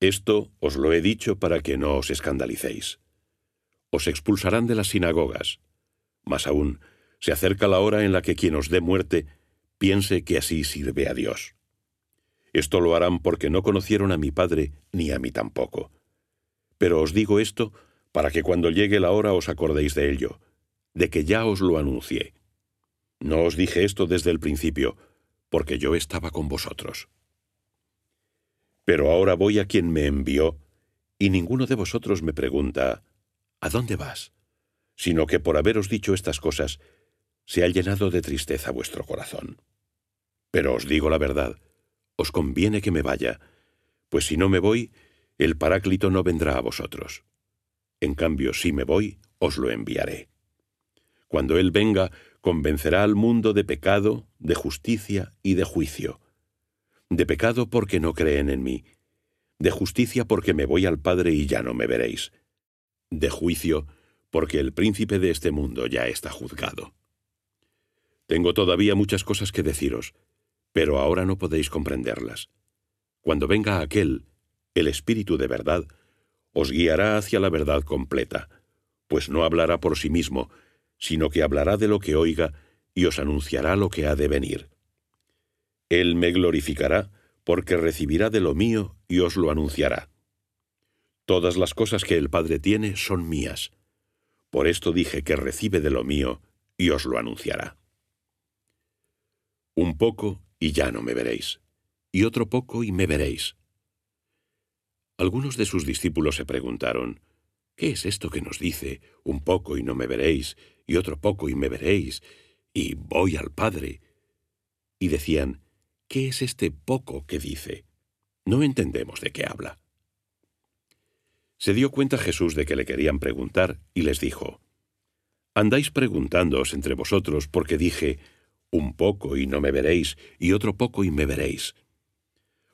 Esto os lo he dicho para que no os escandalicéis. Os expulsarán de las sinagogas. Más aún, se acerca la hora en la que quien os dé muerte piense que así sirve a Dios. Esto lo harán porque no conocieron a mi Padre ni a mí tampoco. Pero os digo esto para que cuando llegue la hora os acordéis de ello, de que ya os lo anuncié. No os dije esto desde el principio, porque yo estaba con vosotros. Pero ahora voy a quien me envió, y ninguno de vosotros me pregunta, ¿A dónde vas? Sino que por haberos dicho estas cosas, se ha llenado de tristeza vuestro corazón. Pero os digo la verdad, os conviene que me vaya, pues si no me voy, el Paráclito no vendrá a vosotros. En cambio, si me voy, os lo enviaré. Cuando Él venga, convencerá al mundo de pecado, de justicia y de juicio. De pecado porque no creen en mí, de justicia porque me voy al Padre y ya no me veréis, de juicio porque el príncipe de este mundo ya está juzgado. Tengo todavía muchas cosas que deciros, pero ahora no podéis comprenderlas. Cuando venga aquel, el Espíritu de verdad, os guiará hacia la verdad completa, pues no hablará por sí mismo, sino que hablará de lo que oiga y os anunciará lo que ha de venir. Él me glorificará, porque recibirá de lo mío y os lo anunciará. Todas las cosas que el Padre tiene son mías. Por esto dije que recibe de lo mío y os lo anunciará. Un poco y ya no me veréis, y otro poco y me veréis. Algunos de sus discípulos se preguntaron, ¿Qué es esto que nos dice, un poco y no me veréis, y otro poco y me veréis, y voy al Padre? Y decían, ¿qué es este poco que dice? No entendemos de qué habla. Se dio cuenta Jesús de que le querían preguntar y les dijo, Andáis preguntándoos entre vosotros porque dije, un poco y no me veréis, y otro poco y me veréis.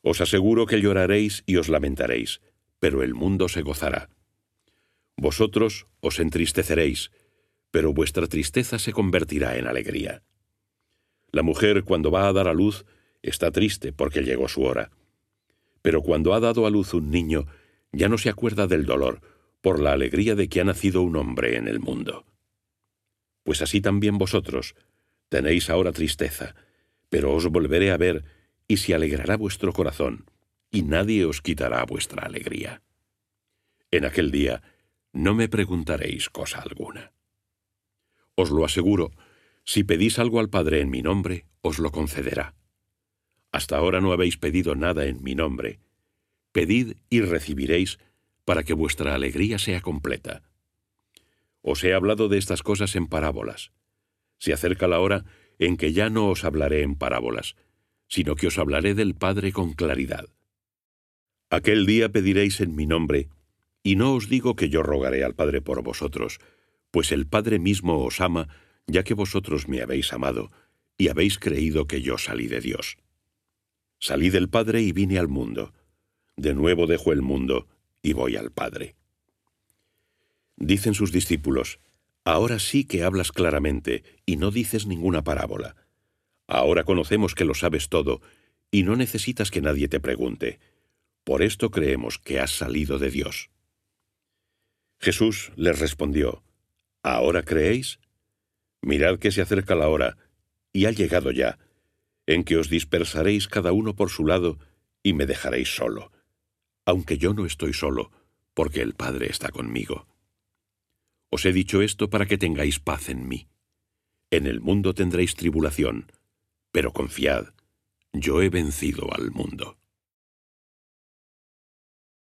Os aseguro que lloraréis y os lamentaréis, pero el mundo se gozará. Vosotros os entristeceréis, pero vuestra tristeza se convertirá en alegría. La mujer cuando va a dar a luz está triste porque llegó su hora. Pero cuando ha dado a luz un niño, ya no se acuerda del dolor, por la alegría de que ha nacido un hombre en el mundo. Pues así también vosotros tenéis ahora tristeza, pero os volveré a ver y se alegrará vuestro corazón, y nadie os quitará vuestra alegría. En aquel día no me preguntaréis cosa alguna. Os lo aseguro, si pedís algo al Padre en mi nombre, os lo concederá. Hasta ahora no habéis pedido nada en mi nombre. Pedid y recibiréis para que vuestra alegría sea completa. Os he hablado de estas cosas en parábolas. Se acerca la hora en que ya no os hablaré en parábolas, sino que os hablaré del Padre con claridad. Aquel día pediréis en mi nombre, y no os digo que yo rogaré al Padre por vosotros, pues el Padre mismo os ama, ya que vosotros me habéis amado, y habéis creído que yo salí de Dios. Salí del Padre y vine al mundo. De nuevo dejo el mundo y voy al Padre. Dicen sus discípulos, Ahora sí que hablas claramente y no dices ninguna parábola. Ahora conocemos que lo sabes todo y no necesitas que nadie te pregunte. Por esto creemos que has salido de Dios. Jesús les respondió, ¿Ahora creéis? Mirad que se acerca la hora, y ha llegado ya, en que os dispersaréis cada uno por su lado y me dejaréis solo, aunque yo no estoy solo, porque el Padre está conmigo. Os he dicho esto para que tengáis paz en mí. En el mundo tendréis tribulación, pero confiad, yo he vencido al mundo.